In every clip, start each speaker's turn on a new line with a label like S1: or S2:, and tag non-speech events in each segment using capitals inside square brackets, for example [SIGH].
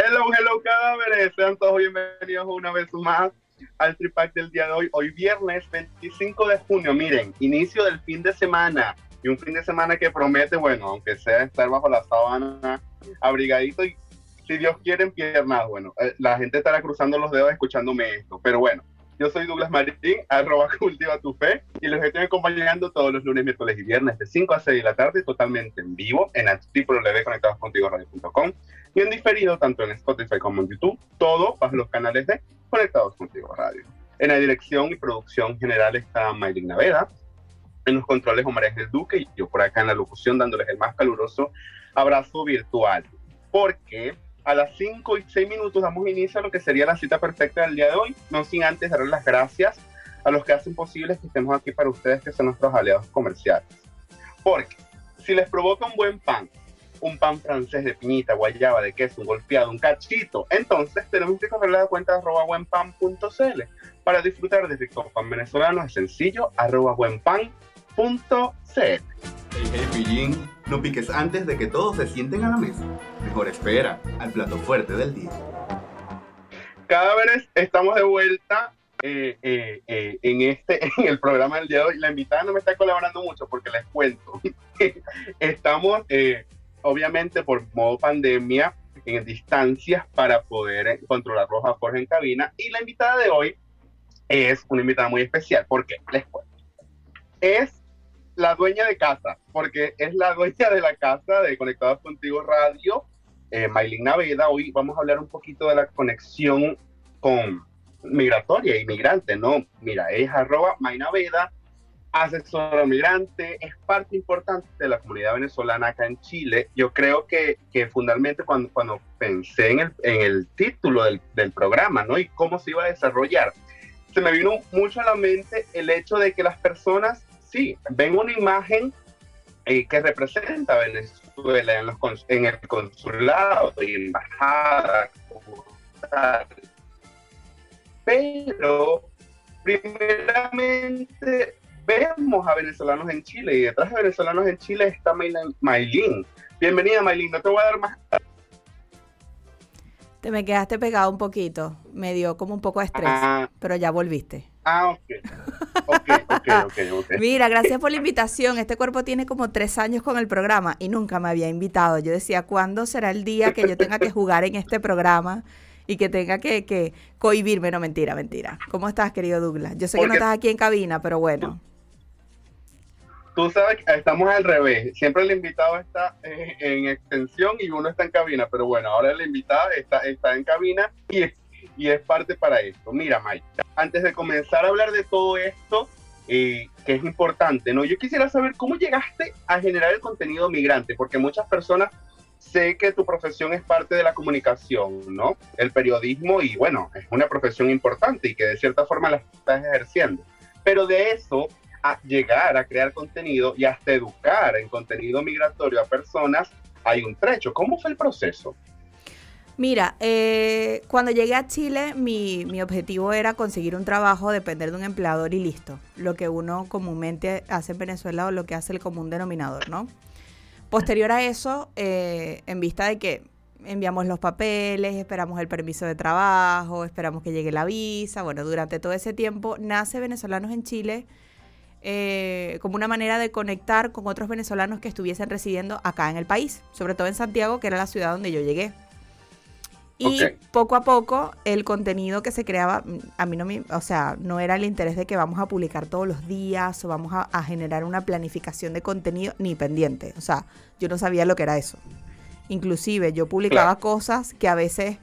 S1: Hello, hello cadáveres, sean todos bienvenidos una vez más al Tripac del día de hoy, hoy viernes 25 de junio, miren, inicio del fin de semana. Y un fin de semana que promete, bueno, aunque sea estar bajo la sábana abrigadito y si Dios quiere piernas, bueno, eh, la gente estará cruzando los dedos escuchándome esto, pero bueno, yo soy Douglas Marín, [LAUGHS] arroba cultiva tu fe, y los estoy acompañando todos los lunes, miércoles y viernes de 5 a 6 de la tarde, totalmente en vivo, en www.conectadoscontigo.radio.com y en diferido tanto en Spotify como en YouTube, todo bajo los canales de Conectados Contigo Radio. En la dirección y producción general está Maylin Naveda, en los controles Omar Ángel Duque y yo por acá en la locución dándoles el más caluroso abrazo virtual. Porque a las 5 y 6 minutos damos inicio a lo que sería la cita perfecta del día de hoy, no sin antes darles las gracias a los que hacen posible que estemos aquí para ustedes, que son nuestros aliados comerciales. Porque si les provoca un buen pan, un pan francés de piñita, guayaba, de queso, un golpeado, un cachito, entonces tenemos que correr la cuenta arroba buenpan.cl para disfrutar de rico pan venezolano. Es sencillo, arroba buenpan.cl. Hey, hey, pillín, no piques antes de que todos se sienten a la mesa. Mejor espera al plato fuerte del día. Cadáveres, estamos de vuelta eh, eh, eh, en este [LAUGHS] en el programa del día de hoy. La invitada no me está colaborando mucho porque les cuento. [LAUGHS] estamos, obviamente, por modo pandemia, en distancias para poder controlar Roja Jorge en cabina. Y la invitada de hoy es una invitada muy especial. porque Les cuento. Es la dueña de casa, porque es la dueña de la casa de Conectados Contigo Radio, eh, Maylin Naveda. Hoy vamos a hablar un poquito de la conexión con migratoria, inmigrante, ¿no? Mira, es arroba Naveda, asesora migrante, es parte importante de la comunidad venezolana acá en Chile. Yo creo que, que fundamentalmente cuando, cuando pensé en el, en el título del, del programa, ¿no? Y cómo se iba a desarrollar, se me vino mucho a la mente el hecho de que las personas sí, ven una imagen eh, que representa a Venezuela en, los, en el consulado y embajada, pero primeramente vemos a venezolanos en Chile y detrás de venezolanos en Chile está Maylin. Bienvenida Maylin, no te voy a dar más
S2: te me quedaste pegado un poquito. Me dio como un poco de estrés, ah. pero ya volviste.
S1: Ah, ok. Ok, ok, ok, [LAUGHS]
S2: Mira, gracias por la invitación. Este cuerpo tiene como tres años con el programa y nunca me había invitado. Yo decía, ¿cuándo será el día que yo tenga que jugar en este programa? y que tenga que, que cohibirme. No, mentira, mentira. ¿Cómo estás, querido Douglas? Yo sé que no estás aquí en cabina, pero bueno
S1: tú sabes que estamos al revés. Siempre el invitado está en, extensión y uno está en cabina, pero bueno, ahora el invitado está, está en cabina y es, y es parte para esto. Mira, Mike, antes de comenzar a hablar de todo esto, eh, que es importante, ¿no? Yo quisiera saber cómo llegaste a generar el contenido migrante, porque muchas personas sé que tu profesión es parte de la comunicación, ¿no? El periodismo y bueno, es una profesión importante y que de cierta forma la estás ejerciendo. Pero de eso a llegar a crear contenido y hasta educar en contenido migratorio a personas, hay un trecho. ¿Cómo fue el proceso?
S2: Mira, eh, cuando llegué a Chile, mi, mi, objetivo era conseguir un trabajo, depender de un empleador y listo. Lo que uno comúnmente hace en Venezuela o lo que hace el común denominador, ¿no? Posterior a eso, eh, en vista de que enviamos los papeles, esperamos el permiso de trabajo, esperamos que llegue la visa, bueno, durante todo ese tiempo nace Venezolanos en Chile eh, como una manera de conectar con otros venezolanos que estuviesen residiendo acá en el país, sobre todo en Santiago, que era la ciudad donde yo llegué. Y poco a poco el contenido que se creaba, a mí no me, o sea, no era el interés de que vamos a publicar todos los días o vamos a, generar una planificación de contenido ni pendiente. O sea, yo no sabía lo que era eso. Inclusive yo publicaba cosas que a veces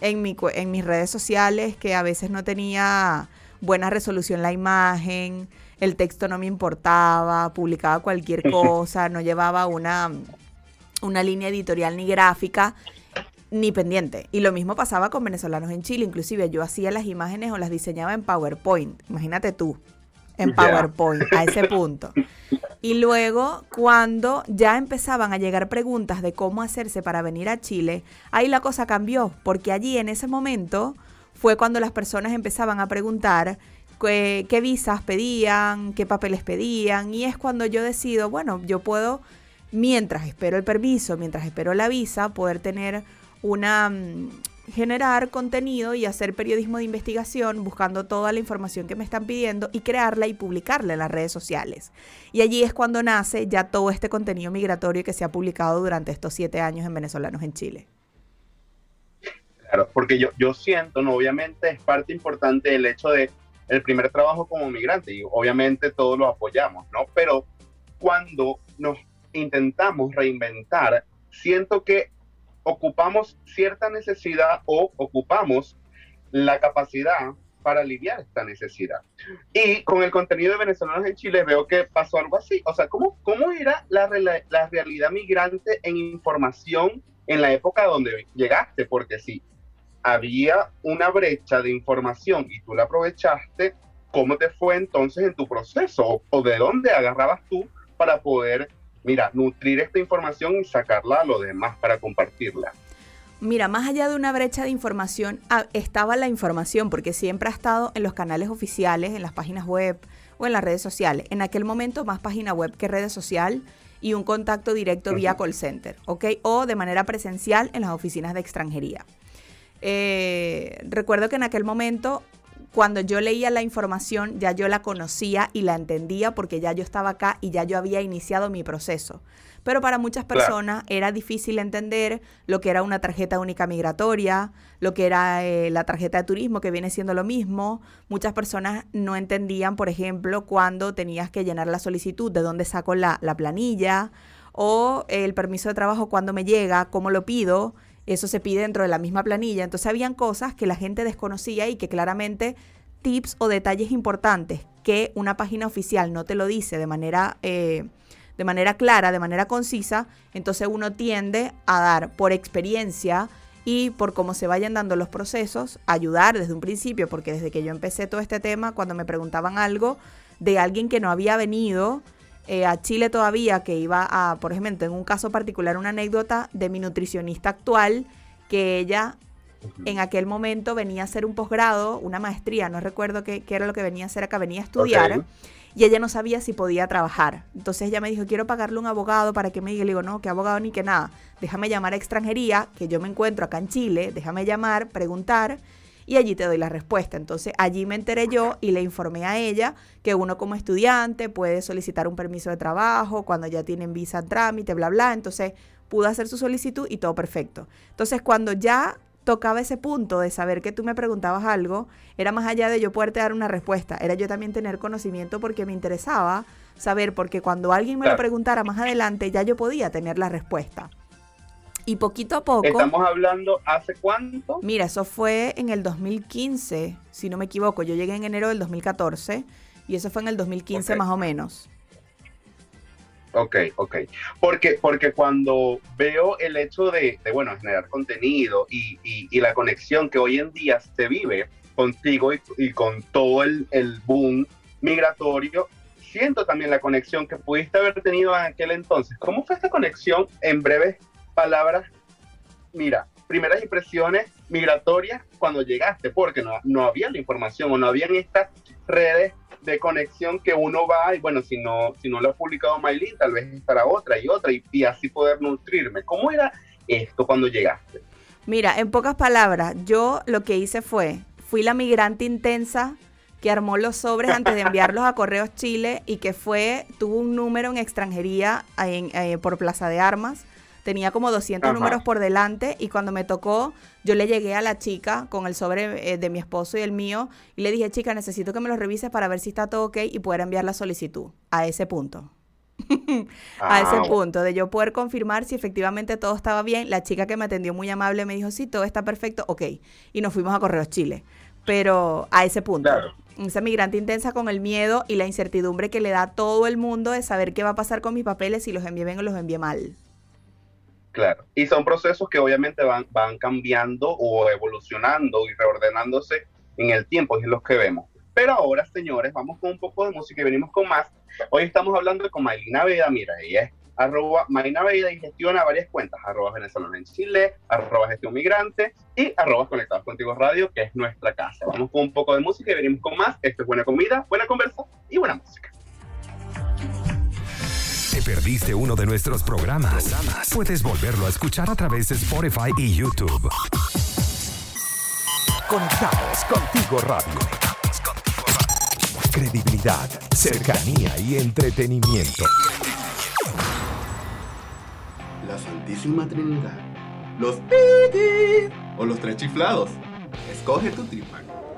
S2: en, mi, en mis redes sociales, que a veces no tenía buena resolución la imagen, el texto no me importaba, publicaba cualquier cosa, no llevaba una, una línea editorial ni gráfica. ni pendiente. Y lo mismo pasaba con venezolanos en Chile. Inclusive yo hacía las imágenes o las diseñaba en PowerPoint. Imagínate tú, en PowerPoint, a ese punto. [LAUGHS] Y luego, cuando ya empezaban a llegar preguntas de cómo hacerse para venir a Chile, ahí la cosa cambió, porque allí en ese momento fue cuando las personas empezaban a preguntar qué, visas pedían, qué papeles pedían, y es cuando yo decido, bueno, yo puedo, mientras espero el permiso, mientras espero la visa, poder tener una mm, generar contenido y hacer periodismo de investigación buscando toda la información que me están pidiendo y crearla y publicarla en las redes sociales. Y allí es cuando nace ya todo este contenido migratorio que se ha publicado durante estos siete años en Venezolanos en Chile.
S1: Claro, porque yo, yo siento, ¿no? obviamente es parte importante el hecho de el primer trabajo como migrante y obviamente todos lo apoyamos, ¿no? Pero cuando nos intentamos reinventar, siento que ocupamos cierta necesidad o ocupamos la capacidad para aliviar esta necesidad. Y con el contenido de venezolanos en Chile veo que pasó algo así. O sea, ¿cómo, cómo era la, la realidad migrante en información en la época donde llegaste? Porque si había una brecha de información y tú la aprovechaste, ¿cómo te fue entonces en tu proceso? ¿O de dónde agarrabas tú para poder mira, nutrir esta información y sacarla a los demás para compartirla.
S2: Mira, más allá de una brecha de información, ah, estaba la información, porque siempre ha estado en los canales oficiales, en las páginas web o en las redes sociales. En aquel momento, más página web que redes social y un contacto directo vía call center, ¿ok? O de manera presencial en las oficinas de extranjería. Eh, recuerdo que en aquel momento cuando yo leía la información ya yo la conocía y la entendía porque ya yo estaba acá y ya yo había iniciado mi proceso. Pero para muchas personas era difícil entender lo que era una tarjeta única migratoria, lo que era eh, la tarjeta de turismo, que viene siendo lo mismo. Muchas personas no entendían, por ejemplo, cuando tenías que llenar la solicitud, de dónde saco la, la planilla, o el permiso de trabajo, cuándo me llega, cómo lo pido eso se pide dentro de la misma planilla. Entonces habían cosas que la gente desconocía y que claramente tips o detalles importantes que una página oficial no te lo dice de manera, eh, de manera clara, de manera concisa, entonces uno tiende a dar por experiencia y por cómo se vayan dando los procesos, ayudar desde un principio, porque desde que yo empecé todo este tema, cuando me preguntaban algo de alguien que no había venido, eh, a Chile todavía, que iba a, por ejemplo, en un caso particular, una anécdota de mi nutricionista actual, que ella en aquel momento venía a hacer un posgrado, una maestría, no recuerdo qué, era lo que venía a hacer acá, venía a estudiar. Y ella no sabía si podía trabajar. Entonces ella me dijo, quiero pagarle un abogado para que me diga. Le digo, no, que abogado ni que nada. Déjame llamar a extranjería, que yo me encuentro acá en Chile. Déjame llamar, preguntar y allí te doy la respuesta. Entonces allí me enteré yo y le informé a ella que uno como estudiante puede solicitar un permiso de trabajo cuando ya tienen visa trámite, bla, bla. Entonces pudo hacer su solicitud y todo perfecto. Entonces cuando ya tocaba ese punto de saber que tú me preguntabas algo, era más allá de yo poderte dar una respuesta, era yo también tener conocimiento porque me interesaba saber, porque cuando alguien me lo preguntara más adelante, ya yo podía tener la respuesta. Y poquito a poco...
S1: Estamos hablando hace cuánto?
S2: Mira, eso fue en el 2015, si no me equivoco. Yo llegué en enero del 2014 y eso fue en el 2015 más o menos.
S1: Ok, ok. Porque, porque cuando veo el hecho de, bueno, generar contenido y, y, la conexión que hoy en día se vive contigo y, y con todo el, el, boom migratorio, siento también la conexión que pudiste haber tenido en aquel entonces. ¿Cómo fue esta conexión en breves palabras, mira, primeras impresiones migratorias cuando llegaste, porque no, no había la información o no habían estas redes de conexión que uno va y bueno, si no, si no lo ha publicado Maylin, tal vez estará otra y otra y, así poder nutrirme. ¿Cómo era esto cuando llegaste?
S2: Mira, en pocas palabras, yo lo que hice fue, fui la migrante intensa que armó los sobres antes de enviarlos a Correos Chile y que fue, tuvo un número en extranjería en, eh, por Plaza de Armas tenía como 200 números por delante y cuando me tocó, yo le llegué a la chica con el sobre eh, de mi esposo y el mío y le dije, chica, necesito que me lo revises para ver si está todo ok y poder enviar la solicitud a ese punto. [LAUGHS] a ese ah, punto de yo poder confirmar si efectivamente todo estaba bien. La chica que me atendió muy amable me dijo, sí, todo está perfecto, ok. Y nos fuimos a Correos Chile. Pero a ese punto. Esa migrante intensa con el miedo y la incertidumbre que le da a todo el mundo de saber qué va a pasar con mis papeles si los envié bien o los envié mal.
S1: Claro, y son procesos que obviamente van, van cambiando o evolucionando y reordenándose en el tiempo, es lo que vemos. Pero ahora, señores, vamos con un poco de música y venimos con más. Hoy estamos hablando con Maylina Veda, mira, ella es arroba Maylina Veda y gestiona varias cuentas, arroba venezolano en Chile, arroba gestión migrante y arroba conectados contigo radio, que es nuestra casa. Vamos con un poco de música y venimos con más. Esto es buena comida, buena conversa y buena música.
S3: ¿Te perdiste uno de nuestros programas? Puedes volverlo a escuchar a través de Spotify y YouTube. Conectados contigo radio. Credibilidad, cercanía y entretenimiento.
S4: La Santísima Trinidad. Los Piggy o los tres chiflados. Escoge tu tripac.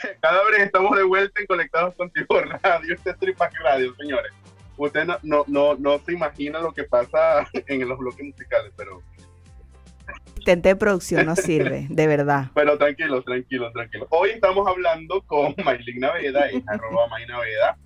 S4: [LAUGHS]
S1: Cadáveres, estamos de vuelta en Conectados Contigo Radio. Este es Tripac Radio, señores. Usted no, no, no, no se imagina lo que pasa [LAUGHS] en los bloques musicales, pero
S2: Tente de producción no sirve, de verdad. [LAUGHS]
S1: Pero tranquilo, tranquilo, tranquilo. Hoy estamos hablando con Maylin Naveda, y arroba May Naveda,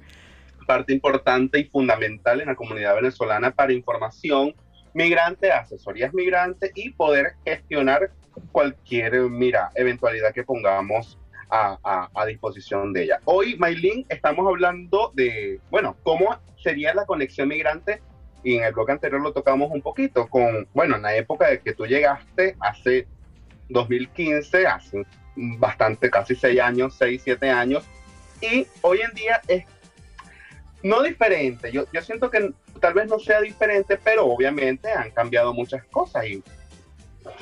S1: parte importante y fundamental en la comunidad venezolana para información migrante, asesorías migrantes y poder gestionar cualquier, mira, eventualidad que pongamos a, a, a, disposición de ella. Hoy, Maylin, estamos hablando de, bueno, cómo sería la conexión migrante y en el blog anterior lo tocamos un poquito con, bueno, en la época de que tú llegaste, hace 2015, hace bastante, casi seis años, seis, siete años, y hoy en día es no diferente, yo, yo siento que tal vez no sea diferente, pero obviamente han cambiado muchas cosas y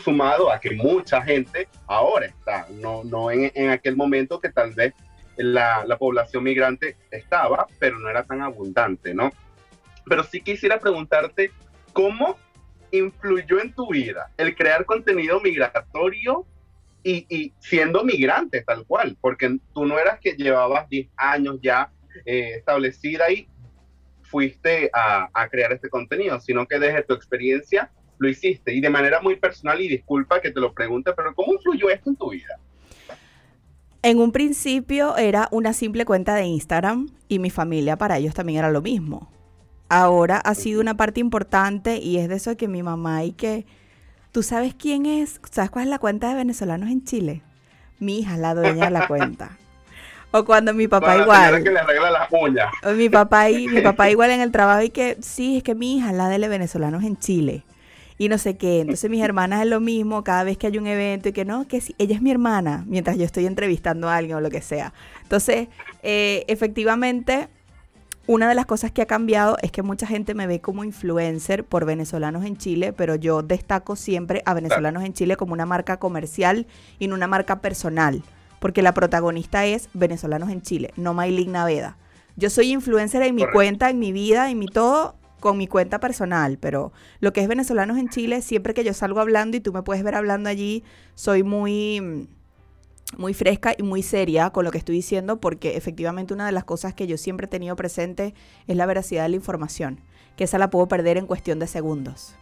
S1: sumado a que mucha gente ahora está, no, no en, en aquel momento que tal vez la, la población migrante estaba, pero no era tan abundante, ¿no? pero sí quisiera preguntarte cómo influyó en tu vida el crear contenido migratorio y, y, siendo migrante tal cual, porque tú no eras que llevabas 10 años ya eh, establecida y fuiste a, a, crear este contenido, sino que desde tu experiencia lo hiciste y de manera muy personal y disculpa que te lo pregunte, pero ¿cómo influyó esto en tu vida?
S2: En un principio era una simple cuenta de Instagram y mi familia para ellos también era lo mismo ahora ha sido una parte importante y es de eso que mi mamá y que tú sabes quién es, sabes cuál es la cuenta de venezolanos en Chile. Mi hija, la dueña de la [LAUGHS] cuenta. O cuando mi papá igual.
S1: Que le arregla las uñas.
S2: O mi papá y mi papá [LAUGHS] igual en el trabajo y que sí, es que mi hija la de venezolanos en Chile. Y no sé qué. Entonces mis hermanas es lo mismo cada vez que hay un evento y que no, que sí, ella es mi hermana, mientras yo estoy entrevistando a alguien o lo que sea. Entonces, eh, efectivamente, una de las cosas que ha cambiado es que mucha gente me ve como influencer por venezolanos en Chile, pero yo destaco siempre a venezolanos en Chile como una marca comercial y no una marca personal, porque la protagonista es venezolanos en Chile, no Maylin Naveda. Yo soy influencer en mi
S1: Correcto.
S2: cuenta, en mi vida, en mi todo, con mi cuenta personal, pero lo que es venezolanos en Chile, siempre que yo salgo hablando y tú me puedes ver hablando allí, soy muy muy fresca y muy seria con lo que estoy diciendo porque efectivamente una de las cosas que yo siempre he tenido presente es la veracidad de la información, que esa la puedo perder en cuestión de segundos.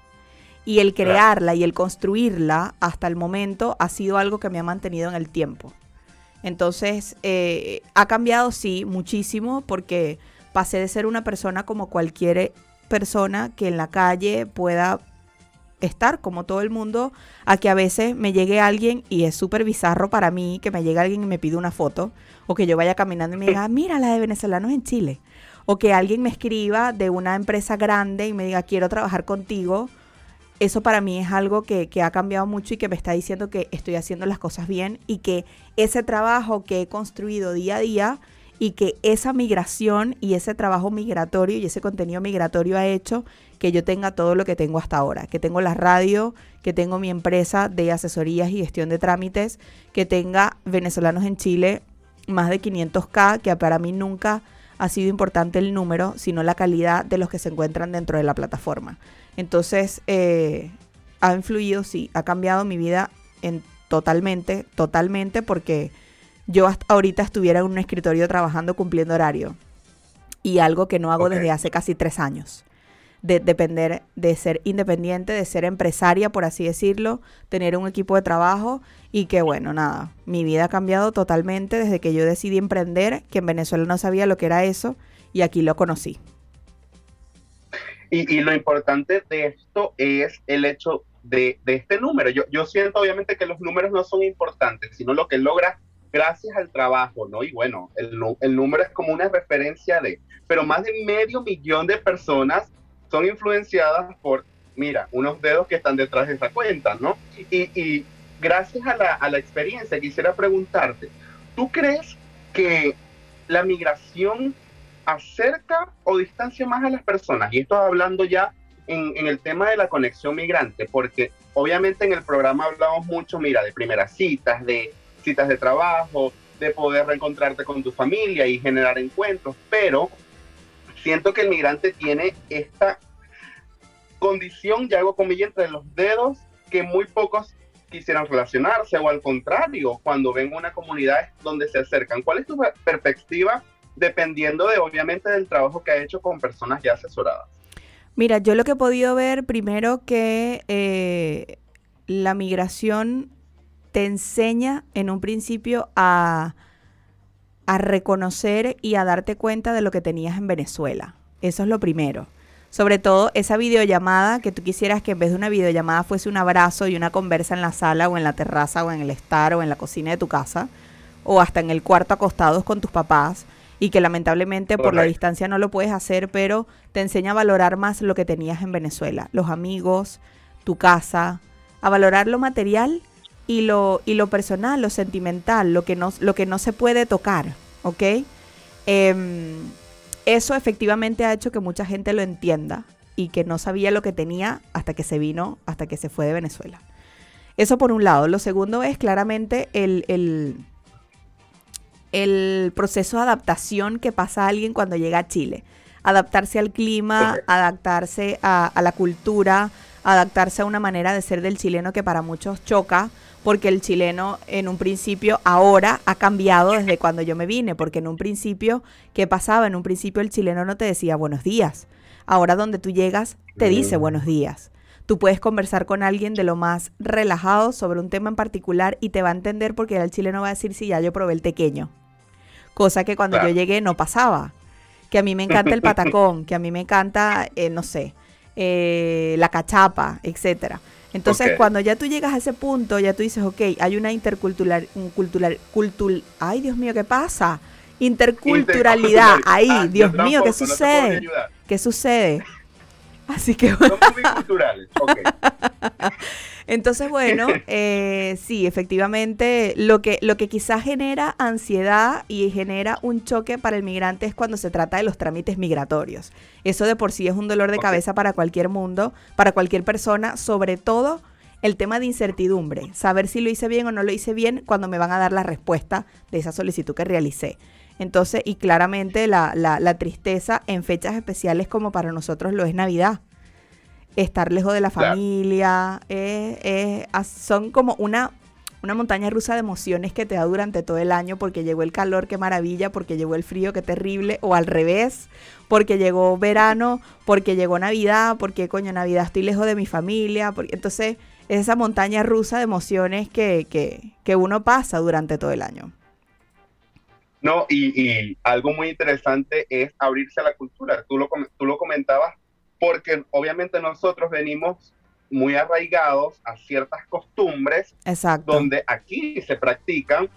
S2: Y el crearla y el construirla hasta el momento ha sido algo que me ha mantenido en el tiempo. Entonces, eh, ha cambiado, sí, muchísimo porque pasé de ser una persona como cualquier persona que en la calle pueda estar como todo el mundo a que a veces me llegue alguien y es súper bizarro para mí que me llegue alguien y me pide una foto o que yo vaya caminando y me diga, mira la de venezolanos en Chile. O que alguien me escriba de una empresa grande y me diga, quiero trabajar contigo. Eso para mí es algo que, que ha cambiado mucho y que me está diciendo que estoy haciendo las cosas bien y que ese trabajo que he construido día a día y que esa migración y ese trabajo migratorio y ese contenido migratorio ha hecho que yo tenga todo lo que tengo hasta ahora, que tengo la radio, que tengo mi empresa de asesorías y gestión de trámites, que tenga venezolanos en Chile más de 500k, que para mí nunca ha sido importante el número, sino la calidad de los que se encuentran dentro de la plataforma. Entonces, eh, ha influido, sí, ha cambiado mi vida en totalmente, totalmente, porque yo hasta ahorita estuviera en un escritorio trabajando cumpliendo horario y algo que no hago desde hace casi tres años. De depender de ser independiente, de ser empresaria, por así decirlo, tener un equipo de trabajo y que bueno, nada, mi vida ha cambiado totalmente desde que yo decidí emprender, que en Venezuela no sabía lo que era eso y aquí lo conocí.
S1: Y, lo importante de esto es el hecho de, este número. Yo, yo siento obviamente que los números no son importantes, sino lo que logra gracias al trabajo, ¿no? Y bueno, el, el número es como una referencia de, pero más de medio millón de personas son influenciadas por, mira, unos dedos que están detrás de esa cuenta, ¿no? Y, gracias a la experiencia, quisiera preguntarte, ¿tú crees que la migración acerca o distancia más a las personas. Y esto hablando ya en, el tema de la conexión migrante, porque obviamente en el programa hablamos mucho, mira, de primeras citas, de citas de trabajo, de poder reencontrarte con tu familia y generar encuentros, pero siento que el migrante tiene esta condición, ya hago comillas entre los dedos, que muy pocos quisieran relacionarse o al contrario, cuando ven una comunidad donde se acercan. ¿Cuál es tu perspectiva dependiendo de obviamente del trabajo que ha hecho con personas ya asesoradas.
S2: Mira, yo lo que he podido ver primero que eh, la migración te enseña en un principio a, a reconocer y a darte cuenta de lo que tenías en Venezuela. Eso es lo primero. Sobre todo esa videollamada que tú quisieras que en vez de una videollamada fuese un abrazo y una conversa en la sala o en la terraza o en el estar o en la cocina de tu casa o hasta en el cuarto acostados con tus papás y que lamentablemente por la distancia no lo puedes hacer, pero te enseña a valorar más lo que tenías en Venezuela, los amigos, tu casa, a valorar lo material y lo, y lo personal, lo sentimental, lo que no, lo que no se puede tocar, ¿ok? Em, eso efectivamente ha hecho que mucha gente lo entienda y que no sabía lo que tenía hasta que se vino, hasta que se fue de Venezuela. Eso por un lado. Lo segundo es claramente el el proceso de adaptación que pasa alguien cuando llega a Chile. Adaptarse al clima, adaptarse a, la cultura, adaptarse a una manera de ser del chileno que para muchos choca, porque el chileno en un principio ahora ha cambiado desde cuando yo me vine, porque en un principio, ¿qué pasaba? En un principio el chileno no te decía buenos días. Ahora donde tú llegas, te dice buenos días. Tú puedes conversar con alguien de lo más relajado sobre un tema en particular y te va a entender porque el chileno va a decir si ya yo probé el tequeño cosa que cuando yo llegué no pasaba. Que a mí me encanta el patacón, que a mí me encanta, eh, no sé, eh, la cachapa, etcétera. Entonces, cuando ya tú llegas a ese punto, ya tú dices, ok, hay una intercultural, un cultural, cultul, ay Dios mío, ¿qué pasa? Interculturalidad, ahí, ah, Dios mío, ¿qué sucede? ¿Qué sucede? [LAUGHS] Así que bueno. [LAUGHS] Entonces, bueno, [LAUGHS] eh, sí, efectivamente, lo que, lo que quizás genera ansiedad y genera un choque para el migrante es cuando se trata de los trámites migratorios. Eso de por sí es un dolor de cabeza para cualquier mundo, para cualquier persona, sobre todo el tema de incertidumbre, saber si lo hice bien o no lo hice bien cuando me van a dar la respuesta de esa solicitud que realicé. Entonces, y claramente la, la, la tristeza en fechas especiales como para nosotros lo es Navidad estar lejos de la familia, son como una, una montaña rusa de emociones que te da durante todo el año porque llegó el calor, qué maravilla, porque llegó el frío, qué terrible, o al revés, porque llegó verano, porque llegó Navidad, porque coño, Navidad estoy lejos de mi familia, porque, entonces es esa montaña rusa de emociones que, que, que uno pasa durante todo el año.
S1: No, y, y, algo muy interesante es abrirse a la cultura. Tú lo, tú lo comentabas porque obviamente nosotros venimos muy arraigados a ciertas costumbres donde aquí se practican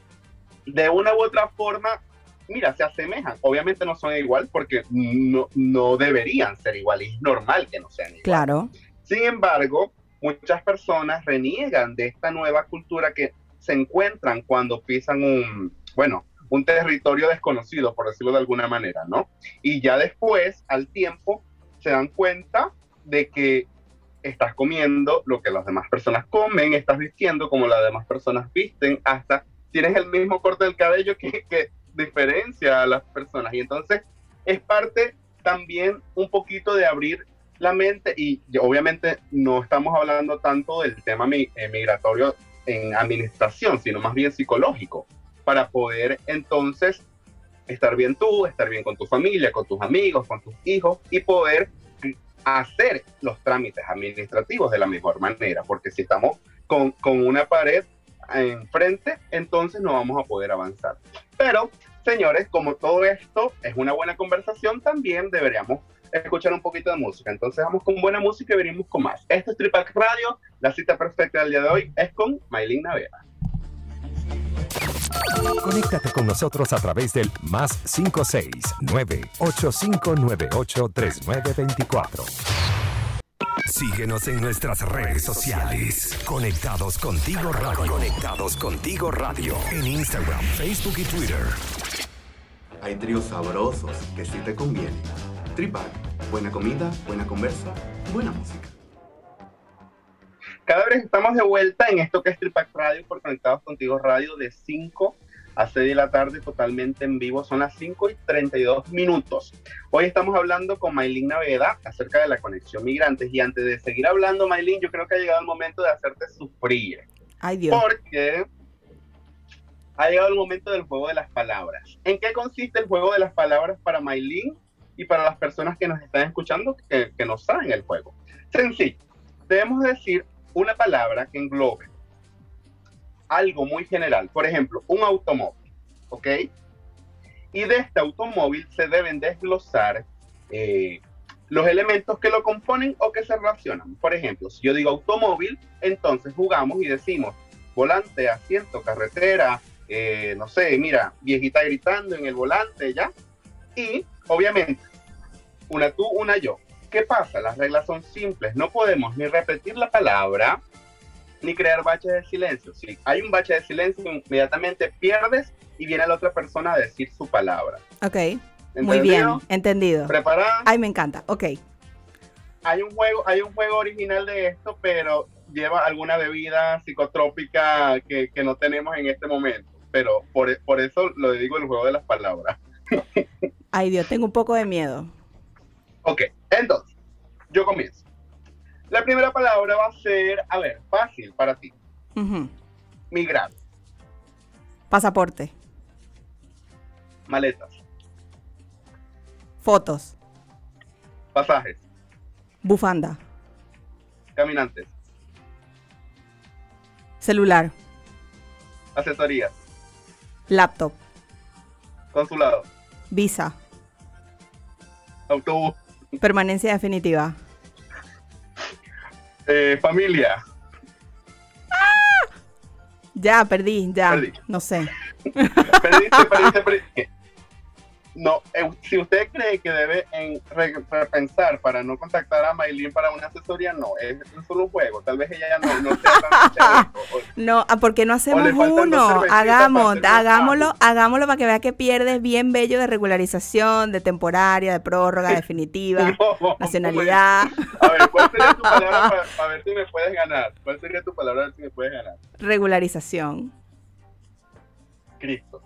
S1: de una u otra forma, mira, se asemejan. Obviamente no son igual porque no, no deberían ser igual es normal que no sean igual.
S2: Claro.
S1: Sin embargo, muchas personas reniegan de esta nueva cultura que se encuentran cuando pisan un, bueno, un territorio desconocido, por decirlo de alguna manera, ¿no? Y ya después, al tiempo, se dan cuenta de que estás comiendo lo que las demás personas comen, estás vistiendo como las demás personas visten, hasta tienes el mismo corte del cabello que, que diferencia a las personas. Y entonces es parte también un poquito de abrir la mente y obviamente no estamos hablando tanto del tema eh, migratorio en administración, sino más bien psicológico, para poder entonces estar bien tú, estar bien con tu familia, con tus amigos, con tus hijos y poder hacer los trámites administrativos de la mejor manera, porque si estamos con, con una pared enfrente, entonces no vamos a poder avanzar. Pero, señores, como todo esto es una buena conversación, también deberíamos escuchar un poquito de música. Entonces vamos con buena música y venimos con más. Este es Tripac Radio. La cita perfecta del día de hoy es con Maylin Navera.
S3: Conéctate con nosotros a través del más 569 8598 3924. Síguenos en nuestras redes sociales. Conectados contigo radio. Conectados contigo radio. En Instagram, Facebook y Twitter.
S4: Hay tríos sabrosos que sí te convienen. Tripac, buena comida, buena conversa, buena música.
S1: Cada vez estamos de vuelta en esto que es Tripac Radio por Conectados Contigo Radio de 5 a 6 de la tarde totalmente en vivo. Son las 5 y 32 minutos. Hoy estamos hablando con Maylin Naveda acerca de la conexión migrantes. Y antes de seguir hablando, Maylin, yo creo que ha llegado el momento de hacerte sufrir.
S2: Ay, Dios.
S1: Porque ha llegado el momento del juego de las palabras. ¿En qué consiste el juego de las palabras para Maylin y para las personas que nos están escuchando que, que no saben el juego? Sencillo. Debemos decir una palabra que englobe algo muy general. Por ejemplo, un automóvil, ¿ok? Y de este automóvil se deben desglosar eh, los elementos que lo componen o que se relacionan. Por ejemplo, si yo digo automóvil, entonces jugamos y decimos volante, asiento, carretera, eh, no sé, mira, viejita gritando en el volante, ¿ya? Y obviamente, una tú, una yo. ¿Qué pasa? Las reglas son simples. No podemos ni repetir la palabra ni crear baches de silencio. Si hay un bache de silencio, inmediatamente pierdes y viene la otra persona a decir su palabra.
S2: Ok. Muy bien,
S1: ¿Entendido?
S2: entendido.
S1: ¿Preparada?
S2: Ay, me encanta. Ok.
S1: Hay un juego, hay un juego original de esto, pero lleva alguna bebida psicotrópica que, que no tenemos en este momento. Pero por, por eso lo digo el juego de las palabras. [LAUGHS]
S2: Ay, Dios, tengo un poco de miedo.
S1: Ok, entonces, yo comienzo. La primera palabra va a ser, a ver, fácil para ti.
S2: Ujú.
S1: Migrar,
S2: Pasaporte.
S1: maletas,
S2: Fotos.
S1: pasajes,
S2: Bufanda.
S1: caminantes,
S2: Celular.
S1: asesorías,
S2: Laptop.
S1: consulado,
S2: Visa.
S1: autobús,
S2: Permanencia definitiva.
S1: eh, familia,
S2: Ya, perdí, ya.
S1: Perdí.
S2: No sé.
S1: Perdiste, perdiste, perdiste. No, eh, si usted cree que debe en re- repensar para no contactar a Maylin para una asesoría, no, es, es solo un juego. Tal vez ella ya no, no sea tan [LAUGHS] chévere, o- o-
S2: No, ah, ¿por qué no hacemos uno? Hagamos, hagámoslo, hagámoslo para que vea que pierdes bien bello de regularización, de temporaria, de prórroga, [LAUGHS] definitiva,
S1: No,
S2: nacionalidad,
S1: A ver, ¿cuál sería tu palabra [LAUGHS] para, para ver si me puedes ganar? ¿Cuál sería tu palabra para ver si me puedes ganar?
S2: regularización.
S1: Cristo.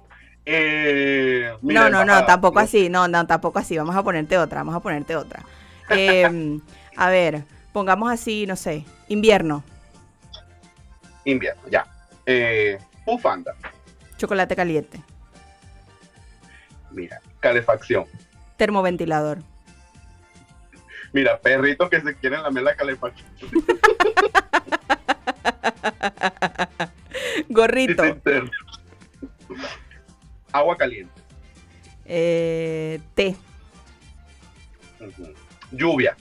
S1: Eh, mira,
S2: No, no, no, tampoco así, no, no, tampoco así. Vamos a ponerte otra, vamos a ponerte otra. [LAUGHS] Eh, a ver, pongamos así, no sé, invierno,
S1: Invierno, ya. Eh, bufanda,
S2: chocolate caliente,
S1: mira. Calefacción.
S2: termoventilador,
S1: Mira, perritos que se quieren lamer la calefacción. [LAUGHS]
S2: gorrito.
S1: Agua caliente.
S2: eh, té.
S1: Lluvia.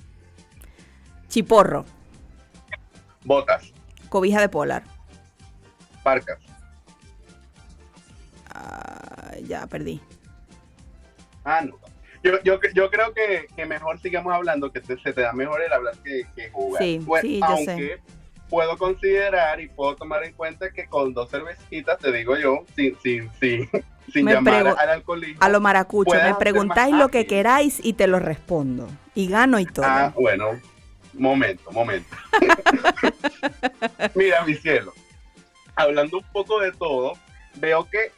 S2: chiporro,
S1: Botas.
S2: cobija de polar.
S1: Parcas.
S2: Ah, ya perdí.
S1: Ah, no. Yo, yo, yo creo que, que mejor sigamos hablando, que te- se te da mejor el hablar que, que jugar.
S2: Sí,
S1: Pues,
S2: sí, yo
S1: aunque
S2: sé.
S1: puedo considerar y puedo tomar en cuenta que con dos cervecitas, te digo yo, sin, sin, sin, sin
S2: Me
S1: llamar al alcoholismo.
S2: A lo maracucho, me preguntáis lo que queráis y te lo respondo. Y gano y todo.
S1: Ah, bueno, momento, momento. [LAUGHS] Mira, mi cielo, hablando un poco de todo, veo que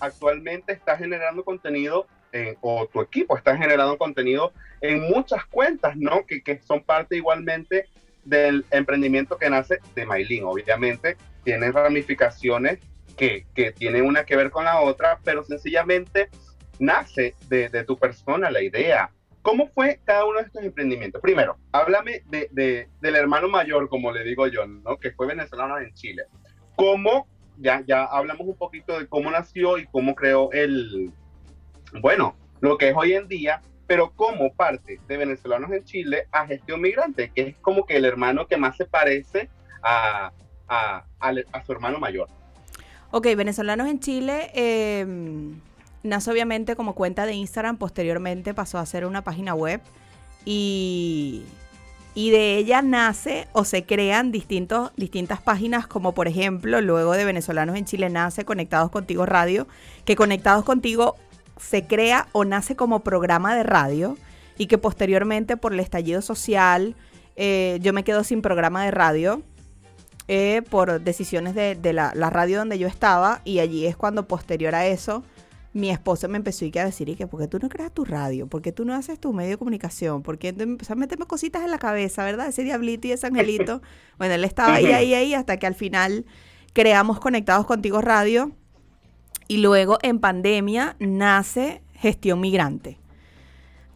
S1: actualmente está generando contenido, en- o tu equipo está generando contenido en muchas cuentas, ¿no? Que, que son parte igualmente del emprendimiento que nace de Mailin. Obviamente tiene ramificaciones que, que tienen una que ver con la otra, pero sencillamente nace de, tu persona la idea, ¿Cómo fue cada uno de estos emprendimientos? Primero, háblame de- del hermano mayor, como le digo yo, ¿no? que fue venezolano en Chile. ¿Cómo, ya, ya hablamos un poquito de cómo nació y cómo creó el, bueno, lo que es hoy en día pero como parte de venezolanos en Chile a gestión migrante, que es como que el hermano que más se parece a, a, su hermano mayor.
S2: Ok, venezolanos en Chile em, nace obviamente como cuenta de Instagram, posteriormente pasó a ser una página web y, y de ella nace o se crean distintos, distintas páginas como por ejemplo luego de venezolanos en Chile nace Conectados Contigo Radio, que Conectados Contigo se crea o nace como programa de radio y que posteriormente por el estallido social eh, yo me quedo sin programa de radio eh, por decisiones de, la, radio donde yo estaba y allí es cuando posterior a eso mi esposo me empezó a decir, y que, ¿por qué tú no creas tu radio? ¿Por qué tú no haces tu medio de comunicación? ¿Por qué empezó a meterme cositas en la cabeza, verdad? Ese diablito y ese angelito. [LAUGHS] bueno, él estaba ahí, ahí, ahí, hasta que al final creamos Conectados Contigo Radio y luego en pandemia nace Gestión Migrante.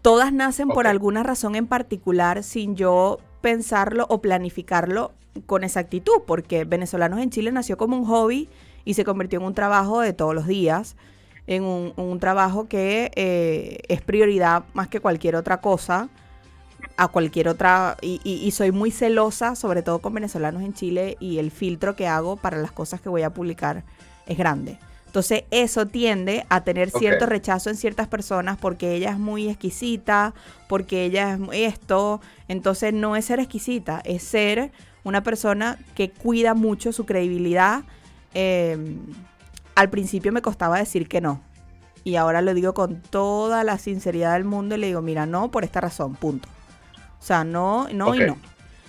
S2: Todas nacen por alguna razón en particular sin yo pensarlo o planificarlo con exactitud, porque Venezolanos en Chile nació como un hobby y se convirtió en un trabajo de todos los días, en un, trabajo que eh, es prioridad más que cualquier otra cosa, a cualquier otra, y, y, soy muy celosa, sobre todo con venezolanos en Chile, y el filtro que hago para las cosas que voy a publicar es grande. Entonces eso tiende a tener cierto rechazo en ciertas personas porque ella es muy exquisita, porque ella es esto. Entonces no es ser exquisita, es ser una persona que cuida mucho su credibilidad. Em, al principio me costaba decir que no. Y ahora lo digo con toda la sinceridad del mundo y le digo, mira, no por esta razón, punto. O sea, no, no y no.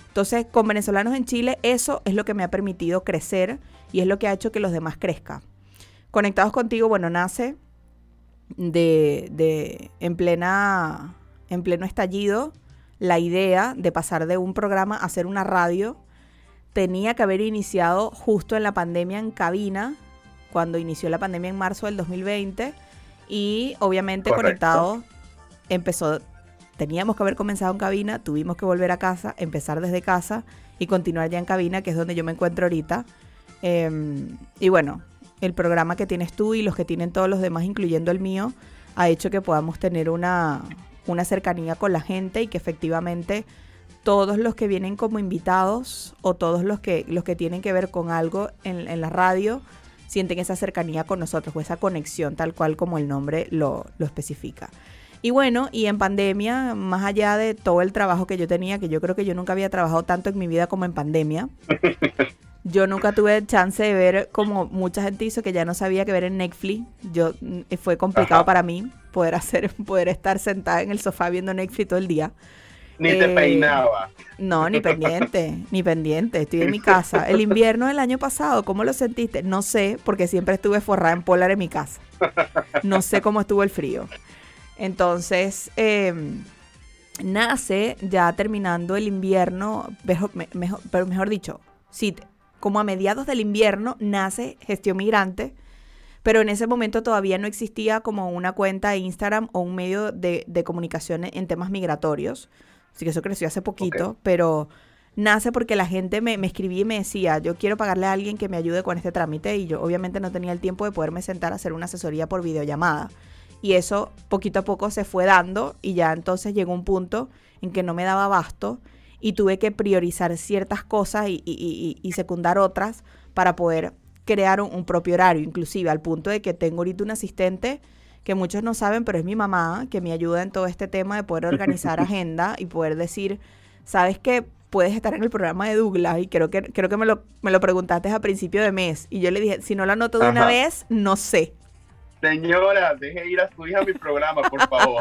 S2: Entonces, con venezolanos en Chile, eso es lo que me ha permitido crecer y es lo que ha hecho que los demás crezcan. Conectados contigo, bueno, nace de, de en plena en pleno estallido la idea de pasar de un programa a hacer una radio tenía que haber iniciado justo en la pandemia en cabina, cuando inició la pandemia en marzo del 2020 y obviamente conectado empezó teníamos que haber comenzado en cabina, tuvimos que volver a casa, empezar desde casa y continuar ya en cabina, que es donde yo me encuentro ahorita. Em, y bueno, el programa que tienes tú y los que tienen todos los demás, incluyendo el mío, ha hecho que podamos tener una, cercanía con la gente y que efectivamente todos los que vienen como invitados o todos los que, los que tienen que ver con algo en, la radio sienten esa cercanía con nosotros o esa conexión tal cual como el nombre lo, lo especifica. Y bueno, y en pandemia, más allá de todo el trabajo que yo tenía, que yo creo que yo nunca había trabajado tanto en mi vida como en pandemia, [LAUGHS] Yo nunca tuve chance de ver como mucha gente hizo que ya no sabía que ver en Netflix. Yo mm, fue complicado para mí poder hacer, [LAUGHS] poder estar sentada en el sofá viendo Netflix todo el día.
S1: Ni te eh, peinaba.
S2: No, ni pendiente, ni pendiente. Estoy en mi casa. El [LAUGHS] invierno del año pasado, ¿cómo lo sentiste? No sé, porque siempre estuve forrada en polar en mi casa. No sé cómo estuvo el frío. Entonces, em, nace ya terminando el invierno, mejor, mejor, pero mejor dicho, sí, como a mediados del invierno nace Gestión Migrante, pero en ese momento todavía no existía como una cuenta de Instagram o un medio de, comunicación en temas migratorios. Así que eso creció hace poquito, pero nace porque la gente me, me, escribía y me decía, yo quiero pagarle a alguien que me ayude con este trámite y yo obviamente no tenía el tiempo de poderme sentar a hacer una asesoría por videollamada. Y eso poquito a poco se fue dando y ya entonces llegó un punto en que no me daba abasto y tuve que priorizar ciertas cosas y, secundar otras para poder crear un, propio horario, inclusive al punto de que tengo ahorita un asistente que muchos no saben, pero es mi mamá, que me ayuda en todo este tema de poder organizar [LAUGHS] agenda y poder decir, sabes que puedes estar en el programa de Douglas y creo que, creo que me, lo, me lo preguntaste a principio de mes y yo le dije, si no lo anoto de una vez, no sé.
S1: Señora, deje ir a su hija a mi programa, por favor.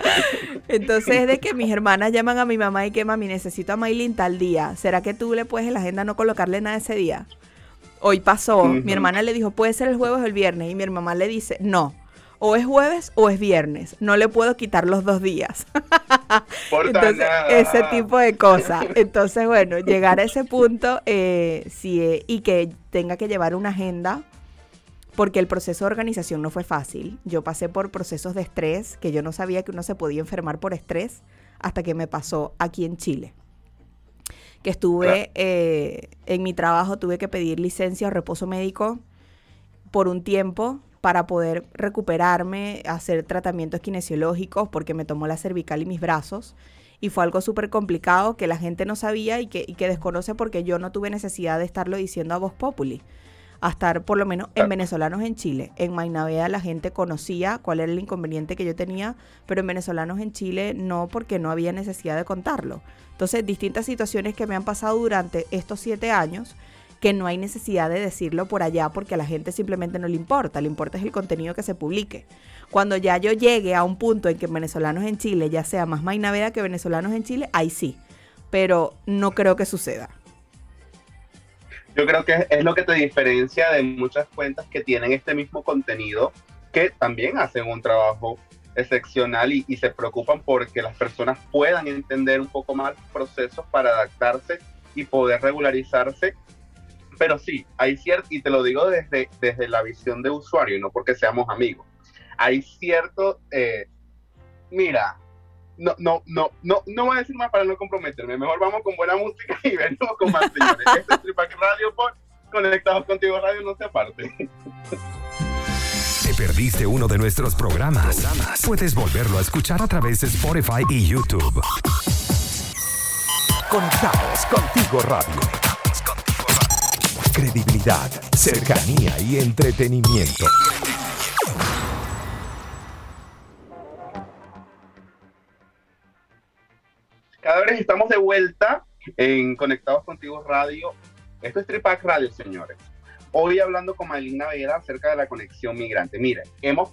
S1: [LAUGHS]
S2: Entonces, de que mis hermanas llaman a mi mamá y que mami necesito a Maylin tal día. ¿Será que tú le puedes en la agenda no colocarle nada ese día? Hoy pasó. Mi hermana le dijo, puede ser el jueves o el viernes. Y mi mamá le dice, no. O es jueves o es viernes. No le puedo quitar los dos días. [LAUGHS] Entonces, ese tipo de cosas. Entonces, bueno, llegar a ese punto eh, sí, eh, y que tenga que llevar una agenda porque el proceso de organización no fue fácil. Yo pasé por procesos de estrés, que yo no sabía que uno se podía enfermar por estrés, hasta que me pasó aquí en Chile. Que estuve eh, en mi trabajo, tuve que pedir licencia o reposo médico por un tiempo para poder recuperarme, hacer tratamientos kinesiológicos, porque me tomó la cervical y mis brazos. Y fue algo súper complicado que la gente no sabía y que, y que desconoce porque yo no tuve necesidad de estarlo diciendo a voz populi a estar por lo menos en venezolanos en Chile. En Mainavea la gente conocía cuál era el inconveniente que yo tenía, pero en venezolanos en Chile no porque no había necesidad de contarlo. Entonces, distintas situaciones que me han pasado durante estos siete años que no hay necesidad de decirlo por allá porque a la gente simplemente no le importa, le importa es el contenido que se publique. Cuando ya yo llegue a un punto en que venezolanos en Chile ya sea más Mainavea que venezolanos en Chile, ahí sí, pero no creo que suceda.
S1: Yo creo que es lo que te diferencia de muchas cuentas que tienen este mismo contenido, que también hacen un trabajo excepcional y, se preocupan porque las personas puedan entender un poco más procesos para adaptarse y poder regularizarse. Pero sí, hay cierto, y te lo digo desde, desde la visión de usuario, no porque seamos amigos, hay cierto, eh, mira, no, no, no, no, no voy a decir más para no comprometerme. Mejor vamos con buena música y venimos con más señores. Este es Tripac Radio por Conectados Contigo Radio, no se aparte.
S3: ¿Te perdiste uno de nuestros programas? Puedes volverlo a escuchar a través de Spotify y YouTube. Conectados Contigo Radio. Credibilidad, cercanía y entretenimiento.
S1: Estamos de vuelta en Conectados Contigo Radio. Esto es Tripac Radio, señores. Hoy hablando con Maylin Navera acerca de la conexión migrante. Miren, hemos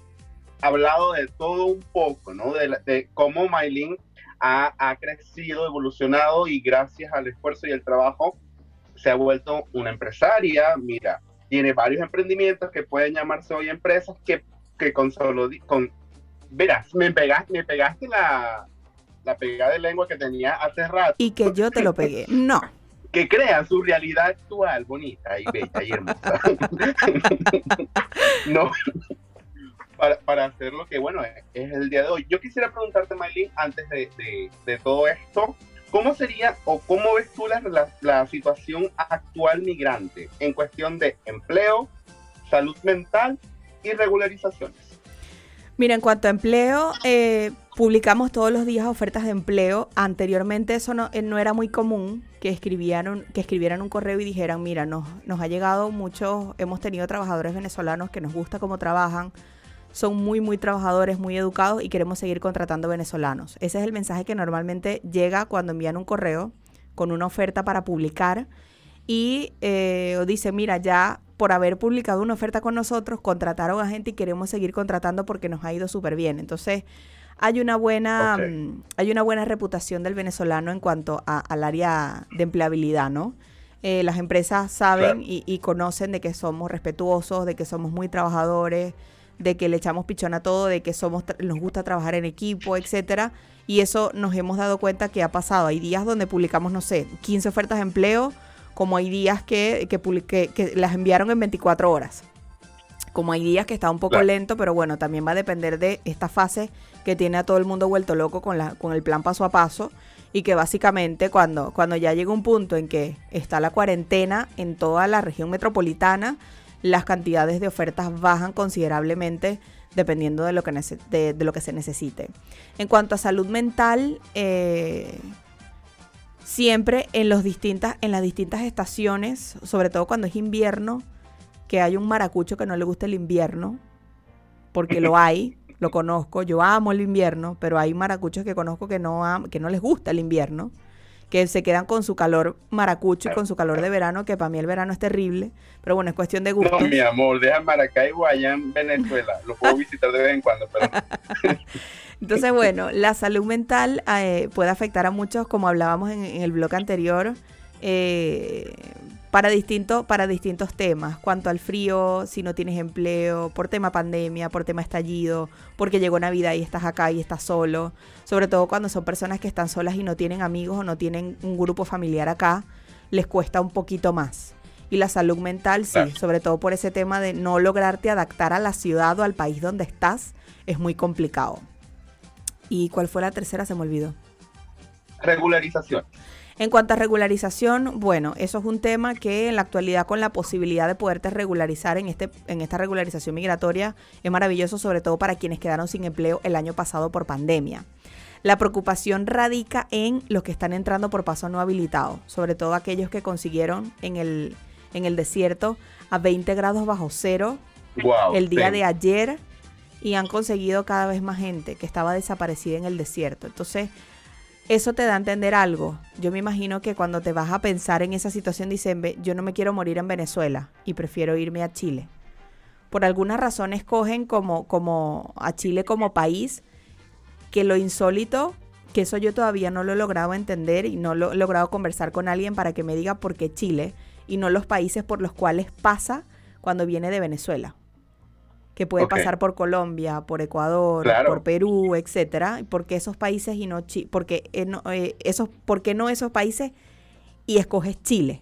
S1: hablado de todo un poco, ¿no? De, cómo Maylin ha, ha, crecido, evolucionado y gracias al esfuerzo y el trabajo se ha vuelto una empresaria. Mira, tiene varios emprendimientos que pueden llamarse hoy empresas que, que con solo... Con, verás, me pegaste, me pegaste la, la pegada de lengua que tenía hace rato.
S2: Y que yo te lo pegué. No. [LAUGHS]
S1: que crea su realidad actual bonita y bella y hermosa. [LAUGHS] no. Para, para, hacer lo que, bueno, es, el día de hoy. Yo quisiera preguntarte, Maylin, antes de, de, todo esto, ¿cómo sería o cómo ves tú la, la, situación actual migrante en cuestión de empleo, salud mental y regularizaciones?
S2: Mira, en cuanto a empleo, eh, publicamos todos los días ofertas de empleo. Anteriormente eso no, eh, no era muy común que escribieran, que escribieran un correo y dijeran, mira, nos, nos ha llegado muchos, hemos tenido trabajadores venezolanos que nos gusta cómo trabajan, son muy, muy trabajadores, muy educados y queremos seguir contratando venezolanos. Ese es el mensaje que normalmente llega cuando envían un correo con una oferta para publicar y eh, dice, mira, ya por haber publicado una oferta con nosotros, contrataron a gente y queremos seguir contratando porque nos ha ido súper bien. Entonces, hay una buena, mm, hay una buena reputación del venezolano en cuanto al área de empleabilidad, ¿no? Eh, las empresas saben y, conocen de que somos respetuosos, de que somos muy trabajadores, de que le echamos pichón a todo, de que somos nos gusta trabajar en equipo, etcétera. Y eso nos hemos dado cuenta que ha pasado. Hay días donde publicamos, no sé, 15 ofertas de empleo como hay días que, que, las enviaron en 24 horas. Como hay días que está un poco lento, pero bueno, también va a depender de esta fase que tiene a todo el mundo vuelto loco con, la, con el plan paso a paso y que básicamente cuando, cuando ya llega un punto en que está la cuarentena en toda la región metropolitana, las cantidades de ofertas bajan considerablemente dependiendo de lo que, de, lo que se necesite. En cuanto a salud mental, eh, siempre en, los distintas, en las distintas estaciones, sobre todo cuando es invierno, que hay un maracucho que no le gusta el invierno, porque lo hay, [LAUGHS] lo conozco, yo amo el invierno, pero hay maracuchos que conozco que no, que no les gusta el invierno, que se quedan con su calor maracucho y con su calor de verano, que para mí el verano es terrible, pero bueno, es cuestión de gusto.
S1: No, mi amor, deja Maracaibo allá en Venezuela, lo puedo visitar de vez en cuando, pero... [LAUGHS] [LAUGHS]
S2: Entonces, bueno, la salud mental eh, puede afectar a muchos, como hablábamos en, el blog anterior, eh, para, distinto, para distintos temas. Cuanto al frío, si no tienes empleo, por tema pandemia, por tema estallido, porque llegó Navidad y estás acá y estás solo. Sobre todo cuando son personas que están solas y no tienen amigos o no tienen un grupo familiar acá, les cuesta un poquito más. Y la salud mental, sí, sobre todo por ese tema de no lograrte adaptar a la ciudad o al país donde estás, es muy complicado. ¿Y cuál fue la tercera? Se me olvidó.
S1: Regularización.
S2: En cuanto a regularización, bueno, eso es un tema que en la actualidad con la posibilidad de poderte regularizar en, este, en esta regularización migratoria es maravilloso, sobre todo para quienes quedaron sin empleo el año pasado por pandemia. La preocupación radica en los que están entrando por paso no habilitado, sobre todo aquellos que consiguieron en el, en el desierto a 20 grados bajo cero el día de ayer y han conseguido cada vez más gente que estaba desaparecida en el desierto. Entonces, eso te da a entender algo. Yo me imagino que cuando te vas a pensar en esa situación, dicen, yo no me quiero morir en Venezuela y prefiero irme a Chile. Por alguna razón escogen como, como a Chile como país, que lo insólito, que eso yo todavía no lo he logrado entender y no lo he logrado conversar con alguien para que me diga por qué Chile y no los países por los cuales pasa cuando viene de Venezuela que puede pasar por Colombia, por Ecuador, por Perú, etcétera, porque esos países y no porque eh, eh, esos por qué no esos países y escoges Chile.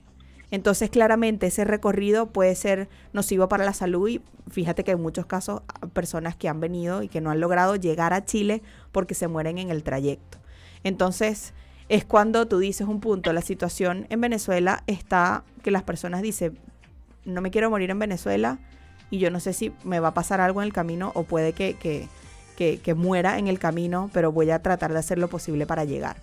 S2: Entonces, claramente ese recorrido puede ser nocivo para la salud y fíjate que en muchos casos personas que han venido y que no han logrado llegar a Chile porque se mueren en el trayecto. Entonces, es cuando tú dices un punto, la situación en Venezuela está que las personas dicen, no me quiero morir en Venezuela, y yo no sé si me va a pasar algo en el camino o puede que, que, que, muera en el camino, pero voy a tratar de hacer lo posible para llegar.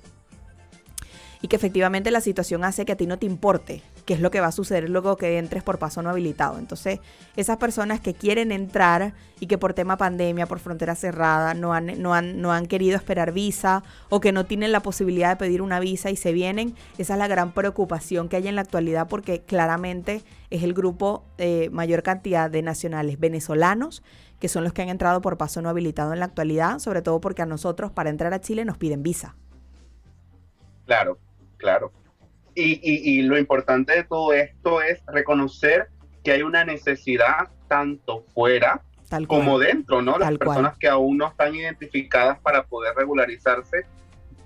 S2: Y que efectivamente la situación hace que a ti no te importe qué es lo que va a suceder luego que entres por paso no habilitado. Entonces, esas personas que quieren entrar y que por tema pandemia, por frontera cerrada, no han, no han, no han querido esperar visa o que no tienen la posibilidad de pedir una visa y se vienen, esa es la gran preocupación que hay en la actualidad porque claramente es el grupo de mayor cantidad de nacionales venezolanos que son los que han entrado por paso no habilitado en la actualidad, sobre todo porque a nosotros para entrar a Chile nos piden visa.
S1: Claro, claro. Y, lo importante de todo esto es reconocer que hay una necesidad tanto fuera como dentro, ¿no? Las personas que aún no están identificadas para poder regularizarse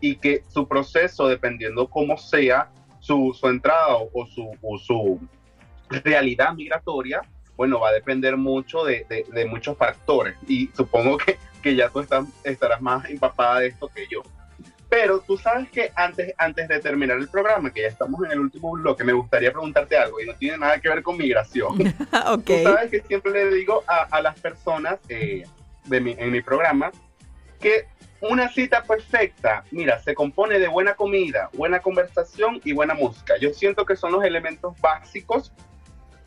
S1: y que su proceso, dependiendo cómo sea su, entrada o, su, su realidad migratoria, bueno, va a depender mucho de, muchos factores. Y supongo que, que ya tú estás, estarás más empapada de esto que yo. Pero tú sabes que antes, antes de terminar el programa, que ya estamos en el último bloque, me gustaría preguntarte algo y no tiene nada que ver con migración. [LAUGHS] Tú sabes que siempre le digo a, las personas eh, de en mi programa que una cita perfecta, mira, se compone de buena comida, buena conversación y buena música. Yo siento que son los elementos básicos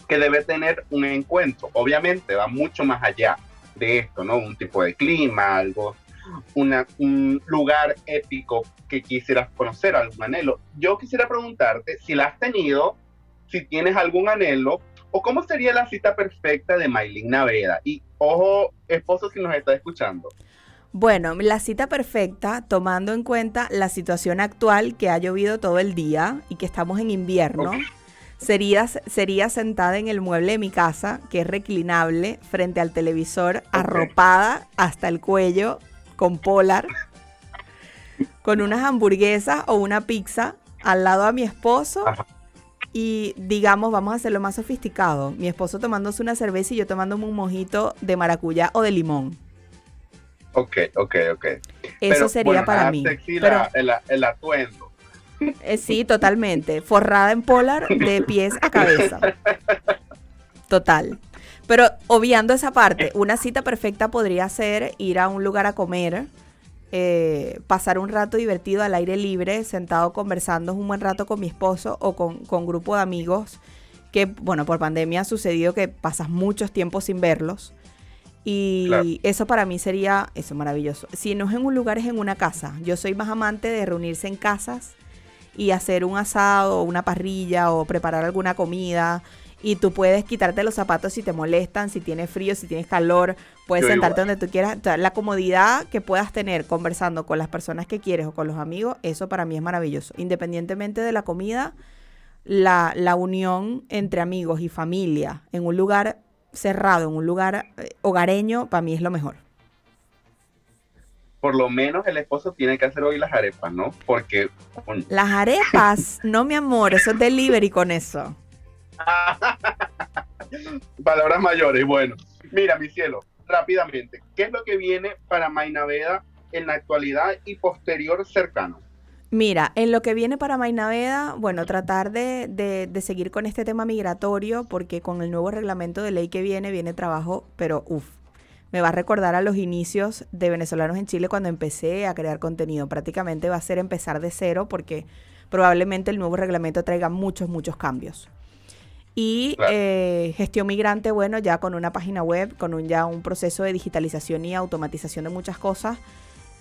S1: que debe tener un encuentro. Obviamente va mucho más allá de esto, ¿no? Un tipo de clima, algo un lugar épico que quisieras conocer, algún anhelo. Yo quisiera preguntarte si la has tenido, si tienes algún anhelo, o cómo sería la cita perfecta de Maylin Naveda. Y ojo, esposo, si nos está escuchando.
S2: Bueno, la cita perfecta, tomando en cuenta la situación actual que ha llovido todo el día y que estamos en invierno, sería, sería sentada en el mueble de mi casa, que es reclinable, frente al televisor, arropada hasta el cuello, con Polar, con unas hamburguesas o una pizza al lado a mi esposo. Y digamos, vamos a hacerlo más sofisticado. Mi esposo tomándose una cerveza y yo tomándome un mojito de maracuyá o de limón.
S1: Ok, ok, ok.
S2: Eso sería para mí.
S1: Pero, el, atuendo.
S2: Eh, sí, totalmente. Forrada en polar de pies a cabeza. [LAUGHS] Total. Pero obviando esa parte, una cita perfecta podría ser ir a un lugar a comer, eh, pasar un rato divertido al aire libre, sentado conversando un buen rato con mi esposo o con, con grupo de amigos, que bueno, por pandemia ha sucedido que pasas muchos tiempos sin verlos. Y eso para mí sería eso maravilloso. Si no es en un lugar, es en una casa. Yo soy más amante de reunirse en casas y hacer un asado o una parrilla o preparar alguna comida y tú puedes quitarte los zapatos si te molestan, si tienes frío, si tienes calor, puedes sentarte donde tú quieras. La comodidad que puedas tener conversando con las personas que quieres o con los amigos, eso para mí es maravilloso. Independientemente de la comida, la, la unión entre amigos y familia en un lugar cerrado, en un lugar eh, hogareño, para mí es lo mejor.
S1: Por lo menos el esposo tiene que hacer hoy las arepas, ¿no? Porque...
S2: Las arepas, no mi amor, eso es delivery con eso. [LAUGHS]
S1: Palabras mayores. Bueno, mira, mi cielo, rápidamente, ¿qué es lo que viene para Mainaveda en la actualidad y posterior cercano?
S2: Mira, en lo que viene para Mainaveda, bueno, tratar de, de, seguir con este tema migratorio, porque con el nuevo reglamento de ley que viene, viene trabajo, pero uff, me va a recordar a los inicios de venezolanos en Chile cuando empecé a crear contenido. Prácticamente va a ser empezar de cero, porque probablemente el nuevo reglamento traiga muchos, muchos cambios. Y eh, gestión migrante, bueno, ya con una página web, con un, ya un proceso de digitalización y automatización de muchas cosas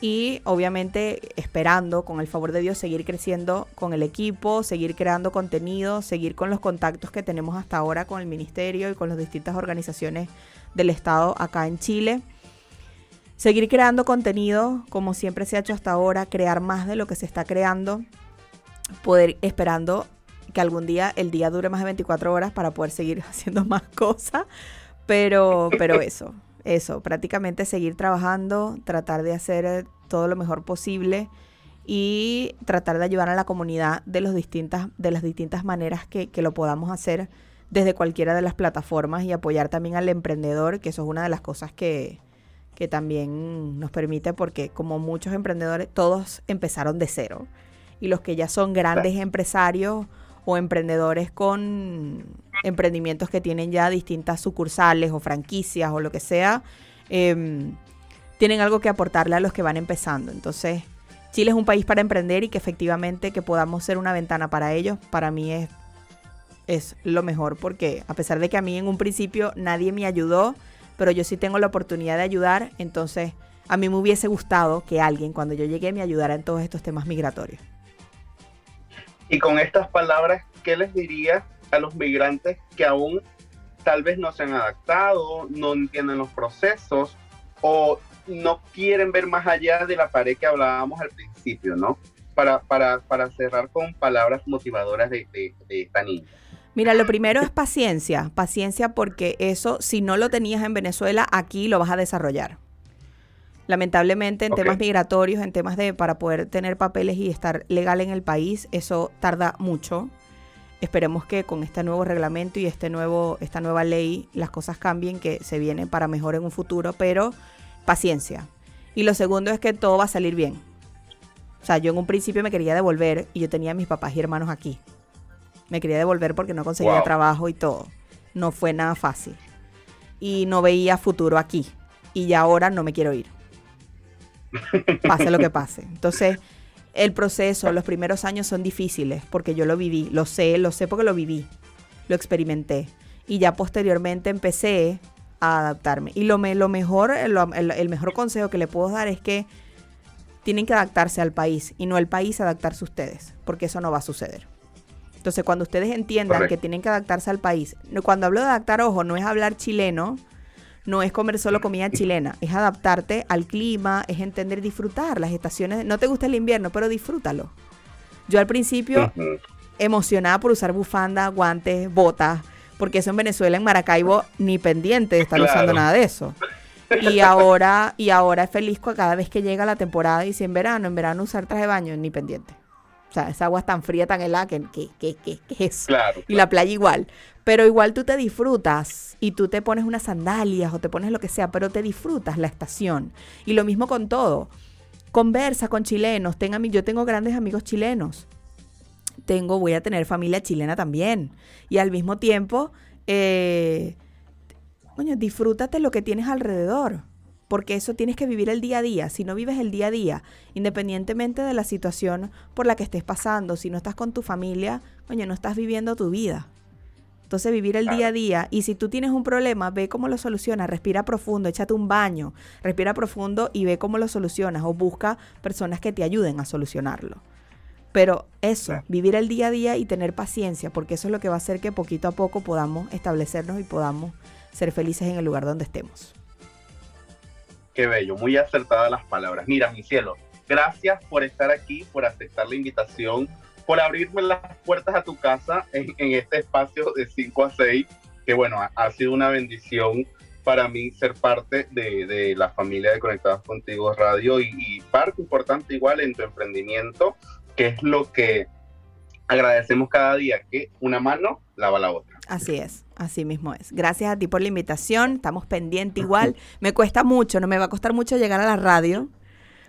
S2: y obviamente esperando, con el favor de Dios, seguir creciendo con el equipo, seguir creando contenido, seguir con los contactos que tenemos hasta ahora con el ministerio y con las distintas organizaciones del Estado acá en Chile. Seguir creando contenido como siempre se ha hecho hasta ahora, crear más de lo que se está creando, poder esperando que algún día el día dure más de 24 horas para poder seguir [LAUGHS] haciendo más cosas, pero, pero eso, eso, prácticamente seguir trabajando, tratar de hacer eh, todo lo mejor posible y tratar de ayudar a la comunidad de, los distintas, de las distintas maneras que, lo podamos hacer desde cualquiera de las plataformas y apoyar también al emprendedor, que eso es una de las cosas que, que también nos permite, porque como muchos emprendedores, todos empezaron de cero. Y los que ya son grandes empresarios o emprendedores con emprendimientos que tienen ya distintas sucursales o franquicias o lo que sea, em, tienen algo que aportarle a los que van empezando. Entonces, Chile es un país para emprender y que efectivamente que podamos ser una ventana para ellos, para mí es, es lo mejor, porque a pesar de que a mí en un principio nadie me ayudó, pero yo sí tengo la oportunidad de ayudar, entonces a mí me hubiese gustado que alguien cuando yo llegué me ayudara en todos estos temas migratorios.
S1: Y con estas palabras, ¿qué les diría a los migrantes que aún tal vez no se han adaptado, no entienden los procesos o no quieren ver más allá de la pared que hablábamos al principio, ¿no? Para, para, para cerrar con palabras motivadoras de, de, esta niña.
S2: Mira, lo primero es paciencia, paciencia porque eso, si no lo tenías en Venezuela, aquí lo vas a desarrollar. Lamentablemente en temas migratorios, en temas de para poder tener papeles y estar legal en el país, eso tarda mucho. Esperemos que con este nuevo reglamento y este nuevo, esta nueva ley las cosas cambien, que se viene para mejor en un futuro, pero paciencia. Y lo segundo es que todo va a salir bien. O sea, yo en un principio me quería devolver y yo tenía a mis papás y hermanos aquí. Me quería devolver porque no conseguía trabajo y todo. No fue nada fácil. Y no veía futuro aquí. Y ya ahora no me quiero ir pase lo que pase. Entonces, el proceso, los primeros años son difíciles porque yo lo viví, lo sé, lo sé porque lo viví, lo experimenté. Y ya posteriormente empecé a adaptarme. Y lo, lo mejor, el, mejor consejo que le puedo dar es que tienen que adaptarse al país y no el país adaptarse a ustedes, porque eso no va a suceder. Entonces, cuando ustedes entiendan que tienen que adaptarse al país, cuando hablo de adaptar, ojo, no es hablar chileno, no es comer solo comida chilena, es adaptarte al clima, es entender, disfrutar las estaciones. No te gusta el invierno, pero disfrútalo. Yo al principio, emocionada por usar bufanda, guantes, botas, porque eso en Venezuela, en Maracaibo, ni pendiente de estar usando nada de eso. Y ahora, y ahora es feliz cada vez que llega la temporada y si en verano, en verano usar traje de baño, ni pendiente. O sea, esa agua es tan fría, tan helada, que, que, que, es y la playa igual. Pero igual tú te disfrutas y tú te pones unas sandalias o te pones lo que sea, pero te disfrutas la estación. Y lo mismo con todo. Conversa con chilenos. Tenga, yo tengo grandes amigos chilenos. Tengo, voy a tener familia chilena también. Y al mismo tiempo, eh, coño, disfrútate lo que tienes alrededor porque eso tienes que vivir el día a día. Si no vives el día a día, independientemente de la situación por la que estés pasando, si no estás con tu familia, coño, no estás viviendo tu vida. Entonces vivir el día a día y si tú tienes un problema, ve cómo lo solucionas, respira profundo, échate un baño, respira profundo y ve cómo lo solucionas o busca personas que te ayuden a solucionarlo. Pero eso, vivir el día a día y tener paciencia, porque eso es lo que va a hacer que poquito a poco podamos establecernos y podamos ser felices en el lugar donde estemos.
S1: Qué bello, muy acertadas las palabras. Mira, mi cielo, gracias por estar aquí, por aceptar la invitación, por abrirme las puertas a tu casa en, este espacio de 5 a 6, que bueno, ha, sido una bendición para mí ser parte de, la familia de Conectados Contigo Radio y, y, parte importante igual en tu emprendimiento, que es lo que agradecemos cada día, que una mano lava la otra.
S2: Así es, así mismo es. Gracias a ti por la invitación, estamos pendientes igual. Me cuesta mucho, no me va a costar mucho llegar a la radio,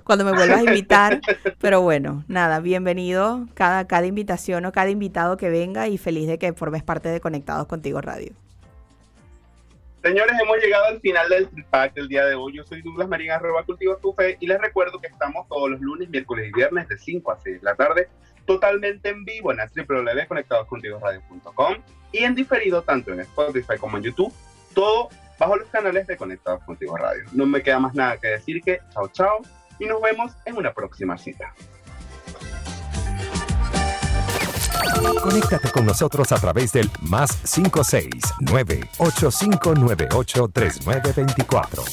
S2: cuando me vuelvas a invitar. [LAUGHS] Pero bueno, nada, bienvenido cada, cada invitación o cada invitado que venga y feliz de que formes parte de Conectados Contigo Radio.
S1: Señores, hemos llegado al final del pack del día de hoy. Yo soy Douglas Marín, arroba cultivo tu fe, y les recuerdo que estamos todos los lunes, miércoles y viernes de 5 a 6 de la tarde, totalmente en vivo en www.conectadoscontigoradio.com y en diferido tanto en Spotify como en YouTube, todo bajo los canales de Conectados Contigo Radio. No me queda más nada que decir que chao chao y nos vemos en una próxima cita.
S3: Conéctate con nosotros a través del más 569 8598 3924.